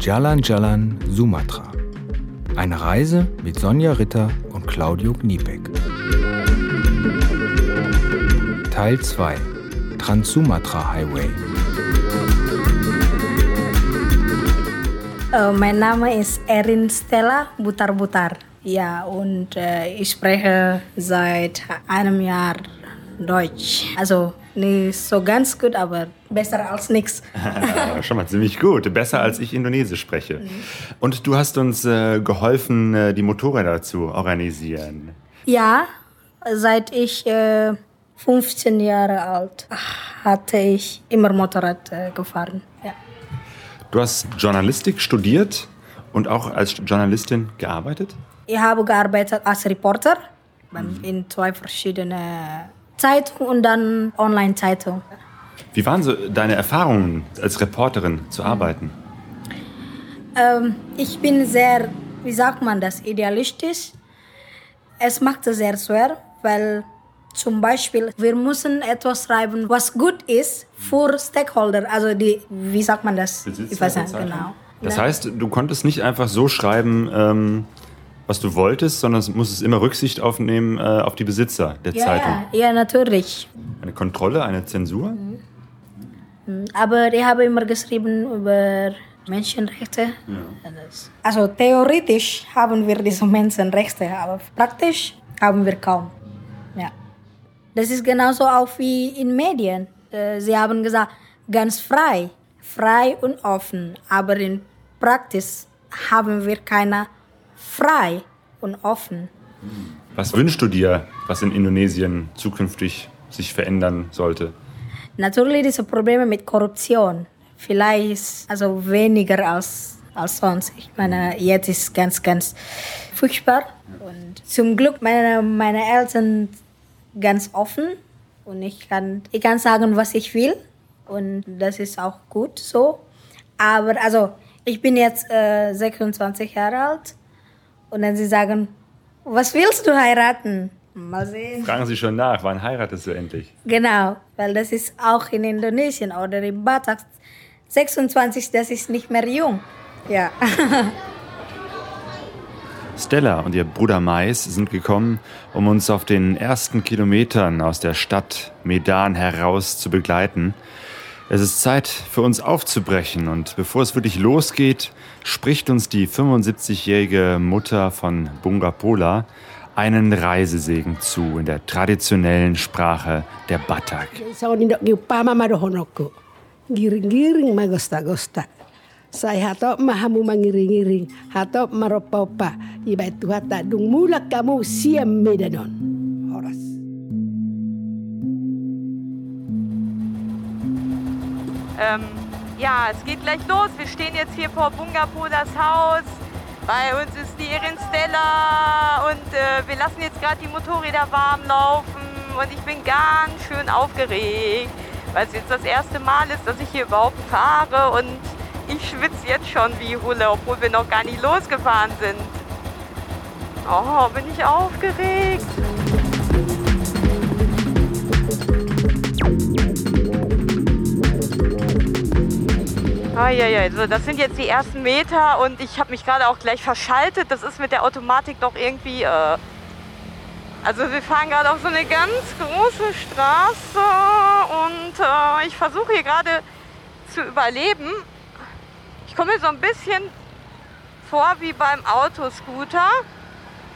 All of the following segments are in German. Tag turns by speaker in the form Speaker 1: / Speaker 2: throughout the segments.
Speaker 1: Jalan Jalan Sumatra. Eine Reise mit Sonja Ritter und Claudio Kniepek. Teil 2 Trans-Sumatra Highway.
Speaker 2: Uh, mein Name ist Erin Stella Butar-Butar. Ja, und äh, ich spreche seit einem Jahr Deutsch. Also nicht so ganz gut, aber besser als nichts.
Speaker 3: Schon mal ziemlich gut. Besser als ich Indonesisch spreche. Mhm. Und du hast uns äh, geholfen, äh, die Motorräder zu organisieren.
Speaker 2: Ja, seit ich äh, 15 Jahre alt hatte ich immer Motorrad äh, gefahren. Ja.
Speaker 3: Du hast Journalistik studiert und auch als Journalistin gearbeitet?
Speaker 2: Ich habe gearbeitet als Reporter mhm. in zwei verschiedenen Zeitungen und dann Online-Zeitungen.
Speaker 3: Wie waren so deine Erfahrungen als Reporterin zu arbeiten?
Speaker 2: Ähm, ich bin sehr, wie sagt man das, idealistisch. Es macht es sehr schwer, weil zum Beispiel wir müssen etwas schreiben, was gut ist für Stakeholder, also die, wie sagt man das?
Speaker 3: Besitzer ich weiß nicht, genau. Das heißt, du konntest nicht einfach so schreiben, ähm, was du wolltest, sondern musstest immer Rücksicht aufnehmen äh, auf die Besitzer der
Speaker 2: ja,
Speaker 3: Zeitung.
Speaker 2: Ja, ja, natürlich.
Speaker 3: Eine Kontrolle, eine Zensur? Mhm.
Speaker 2: mhm. Aber ich habe immer geschrieben über Menschenrechte. Ja. Also theoretisch haben wir diese Menschenrechte, aber praktisch haben wir kaum. Ja. Das ist genauso auch wie in Medien. Äh, sie haben gesagt, ganz frei, frei und offen, aber in Praxis haben wir keine frei und offen.
Speaker 3: Was wünschst du dir, was in Indonesien zukünftig sich verändern sollte?
Speaker 2: Natürlich diese Probleme mit Korruption. Vielleicht also weniger als, als sonst. Ich meine, jetzt ist es ganz, ganz furchtbar. Und zum Glück meine, meine Eltern ganz offen und ich kann, ich kann sagen, was ich will und das ist auch gut so. Aber also, ich bin jetzt äh, 26 Jahre alt und dann sie sagen, was willst du heiraten? Mal sehen.
Speaker 3: Fragen Sie schon nach, wann heiratest du endlich?
Speaker 2: Genau, weil das ist auch in Indonesien oder in Batak 26, das ist nicht mehr jung. Ja.
Speaker 3: Stella und ihr Bruder Mais sind gekommen, um uns auf den ersten Kilometern aus der Stadt Medan heraus zu begleiten. Es ist Zeit für uns aufzubrechen und bevor es wirklich losgeht, spricht uns die 75-jährige Mutter von Bungapola einen Reisesegen zu in der traditionellen Sprache der Batak. Giring-giring magosta-gosta. Saya hatop mahamu mangiring-giring, hatop dung mulak kamu siam medanon. Horas.
Speaker 4: Ähm, ja, es geht gleich los. Wir stehen jetzt hier vor Bungapodas Haus. Bei uns ist die Erin Stella und äh, wir lassen jetzt gerade die Motorräder warm laufen und ich bin ganz schön aufgeregt, weil es jetzt das erste Mal ist, dass ich hier überhaupt fahre und ich schwitze jetzt schon wie Hulle, obwohl wir noch gar nicht losgefahren sind. Oh, bin ich aufgeregt. Ah, ja, ja, also das sind jetzt die ersten Meter und ich habe mich gerade auch gleich verschaltet. Das ist mit der Automatik doch irgendwie. Äh also wir fahren gerade auf so eine ganz große Straße und äh, ich versuche hier gerade zu überleben. Ich komme mir so ein bisschen vor wie beim Autoscooter.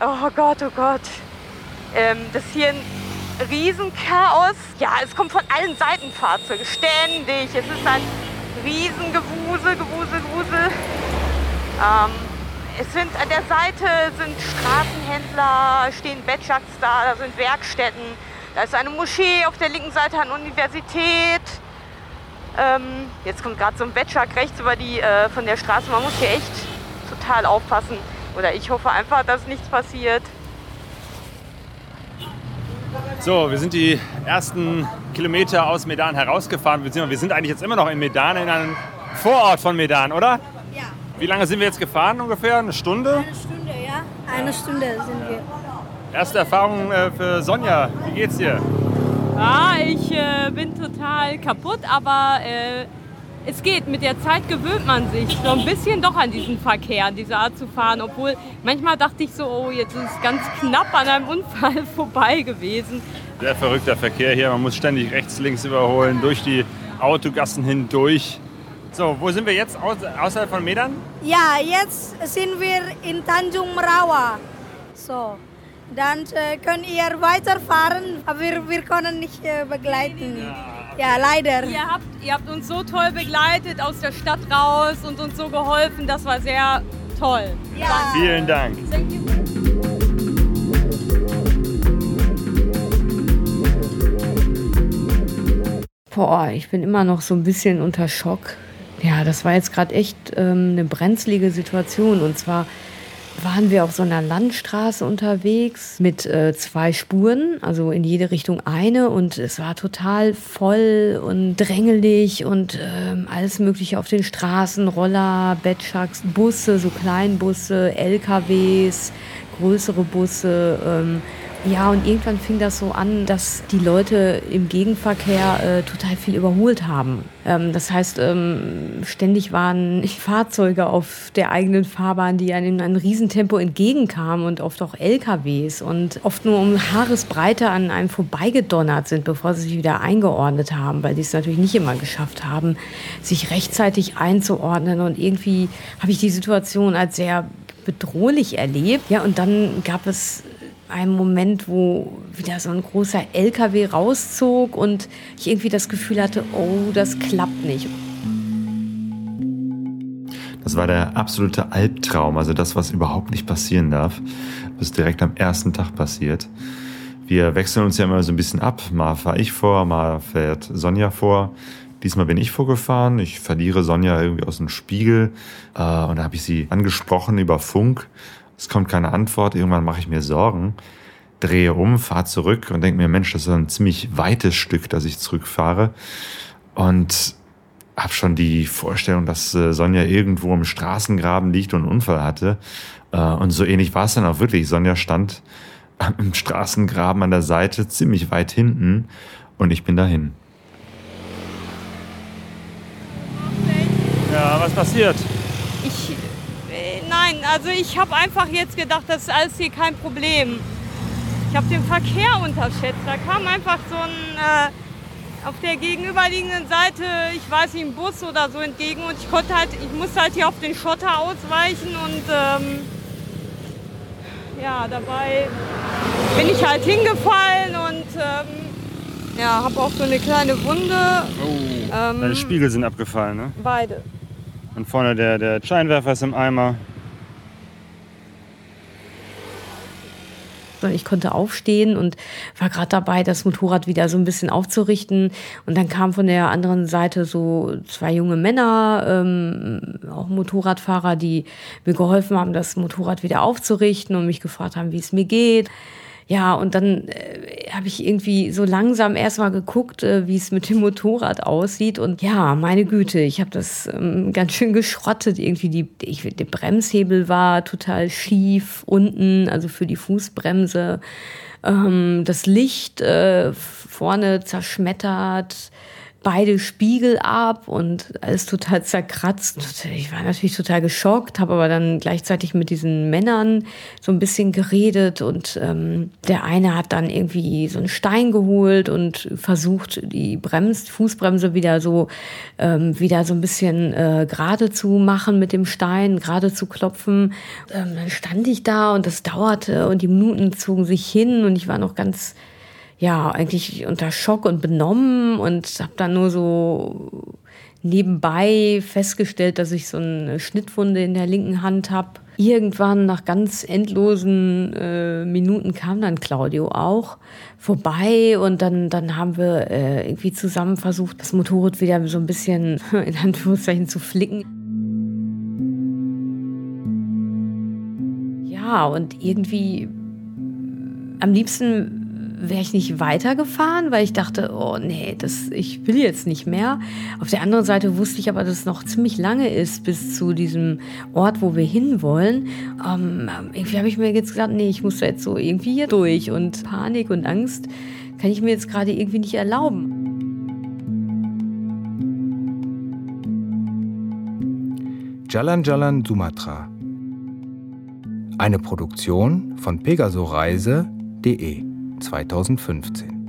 Speaker 4: Oh Gott, oh Gott. Ähm, das hier ein Riesenchaos. Ja, es kommt von allen Seiten Fahrzeuge, ständig. Es ist ein Riesengewusel, Gewusel, Gewusel. Ähm, es sind an der Seite sind Straßenhändler, stehen Betschaks da, da sind Werkstätten. Da ist eine Moschee auf der linken Seite eine Universität. Ähm, jetzt kommt gerade so ein Betschak rechts über die äh, von der Straße. Man muss hier echt total aufpassen. Oder ich hoffe einfach, dass nichts passiert.
Speaker 3: So, wir sind die ersten Kilometer aus Medan herausgefahren. Wir sind eigentlich jetzt immer noch in Medan, in einem Vorort von Medan, oder?
Speaker 2: Ja.
Speaker 3: Wie lange sind wir jetzt gefahren ungefähr? Eine Stunde?
Speaker 2: Eine Stunde, ja. Eine Stunde sind wir.
Speaker 3: Erste Erfahrung äh, für Sonja. Wie geht's dir?
Speaker 5: Ja, ich äh, bin total kaputt, aber äh,
Speaker 4: es geht, mit der Zeit gewöhnt man sich so ein bisschen doch an diesen Verkehr, an diese Art zu fahren. Obwohl manchmal dachte ich so, oh, jetzt ist es ganz knapp an einem Unfall vorbei gewesen.
Speaker 3: Sehr verrückter Verkehr hier. Man muss ständig rechts, links überholen, durch die Autogassen hindurch. So, wo sind wir jetzt außerhalb von Medan?
Speaker 2: Ja, jetzt sind wir in Tanjung Merawa. So, dann äh, könnt ihr weiterfahren, aber wir, wir können nicht äh, begleiten. Ja, leider.
Speaker 4: Ihr habt, ihr habt uns so toll begleitet aus der Stadt raus und uns so geholfen. Das war sehr toll.
Speaker 3: Ja. Vielen Dank.
Speaker 5: Boah, ich bin immer noch so ein bisschen unter Schock. Ja, das war jetzt gerade echt ähm, eine brenzlige Situation. Und zwar waren wir auf so einer Landstraße unterwegs mit äh, zwei Spuren, also in jede Richtung eine. Und es war total voll und drängelig und ähm, alles Mögliche auf den Straßen, Roller, Betschaks, Busse, so Kleinbusse, LKWs, größere Busse. Ähm, ja, und irgendwann fing das so an, dass die Leute im Gegenverkehr äh, total viel überholt haben. Ähm, das heißt, ähm, ständig waren Fahrzeuge auf der eigenen Fahrbahn, die einem in einem Riesentempo entgegenkamen und oft auch LKWs und oft nur um Haaresbreite an einem vorbeigedonnert sind, bevor sie sich wieder eingeordnet haben, weil die es natürlich nicht immer geschafft haben, sich rechtzeitig einzuordnen. Und irgendwie habe ich die Situation als sehr bedrohlich erlebt. Ja, und dann gab es einem Moment, wo wieder so ein großer LKW rauszog und ich irgendwie das Gefühl hatte, oh, das klappt nicht.
Speaker 3: Das war der absolute Albtraum, also das, was überhaupt nicht passieren darf, was direkt am ersten Tag passiert. Wir wechseln uns ja immer so ein bisschen ab. Mal fahre ich vor, mal fährt Sonja vor. Diesmal bin ich vorgefahren. Ich verliere Sonja irgendwie aus dem Spiegel. Äh, und da habe ich sie angesprochen über Funk es kommt keine Antwort, irgendwann mache ich mir Sorgen, drehe um, fahre zurück und denke mir, Mensch, das ist ein ziemlich weites Stück, dass ich zurückfahre. Und habe schon die Vorstellung, dass äh, Sonja irgendwo im Straßengraben liegt und einen Unfall hatte. Äh, und so ähnlich war es dann auch wirklich. Sonja stand im Straßengraben an der Seite, ziemlich weit hinten, und ich bin dahin. Ja, was passiert?
Speaker 4: Nein, also ich habe einfach jetzt gedacht, das ist alles hier kein Problem. Ich habe den Verkehr unterschätzt. Da kam einfach so ein äh, auf der gegenüberliegenden Seite, ich weiß nicht, ein Bus oder so entgegen und ich konnte halt, ich musste halt hier auf den Schotter ausweichen und ähm, ja, dabei bin ich halt hingefallen und ähm, ja, habe auch so eine kleine Wunde.
Speaker 3: Oh, ähm, deine Spiegel sind abgefallen, ne?
Speaker 4: Beide.
Speaker 3: Und vorne der, der Scheinwerfer ist im Eimer.
Speaker 5: Ich konnte aufstehen und war gerade dabei, das Motorrad wieder so ein bisschen aufzurichten. Und dann kamen von der anderen Seite so zwei junge Männer, ähm, auch Motorradfahrer, die mir geholfen haben, das Motorrad wieder aufzurichten und mich gefragt haben, wie es mir geht. Ja, und dann äh, habe ich irgendwie so langsam erstmal geguckt, äh, wie es mit dem Motorrad aussieht. Und ja, meine Güte, ich habe das ähm, ganz schön geschrottet. Irgendwie die, ich, der Bremshebel war total schief unten, also für die Fußbremse. Ähm, das Licht äh, vorne zerschmettert beide Spiegel ab und alles total zerkratzt. Ich war natürlich total geschockt, habe aber dann gleichzeitig mit diesen Männern so ein bisschen geredet und ähm, der eine hat dann irgendwie so einen Stein geholt und versucht, die Brems Fußbremse wieder so ähm, wieder so ein bisschen äh, gerade zu machen mit dem Stein, gerade zu klopfen. Ähm, dann stand ich da und das dauerte und die Minuten zogen sich hin und ich war noch ganz ja, eigentlich unter Schock und benommen und habe dann nur so nebenbei festgestellt, dass ich so eine Schnittwunde in der linken Hand habe. Irgendwann nach ganz endlosen äh, Minuten kam dann Claudio auch vorbei und dann, dann haben wir äh, irgendwie zusammen versucht, das Motorrad wieder so ein bisschen in Anführungszeichen zu flicken. Ja, und irgendwie am liebsten wäre ich nicht weitergefahren, weil ich dachte, oh nee, das, ich will jetzt nicht mehr. Auf der anderen Seite wusste ich aber, dass es noch ziemlich lange ist bis zu diesem Ort, wo wir hinwollen. Ähm, irgendwie habe ich mir jetzt gesagt, nee, ich muss da jetzt so irgendwie hier durch und Panik und Angst kann ich mir jetzt gerade irgendwie nicht erlauben.
Speaker 1: Jalan Jalan Sumatra. Eine Produktion von pegasoreise.de 2015.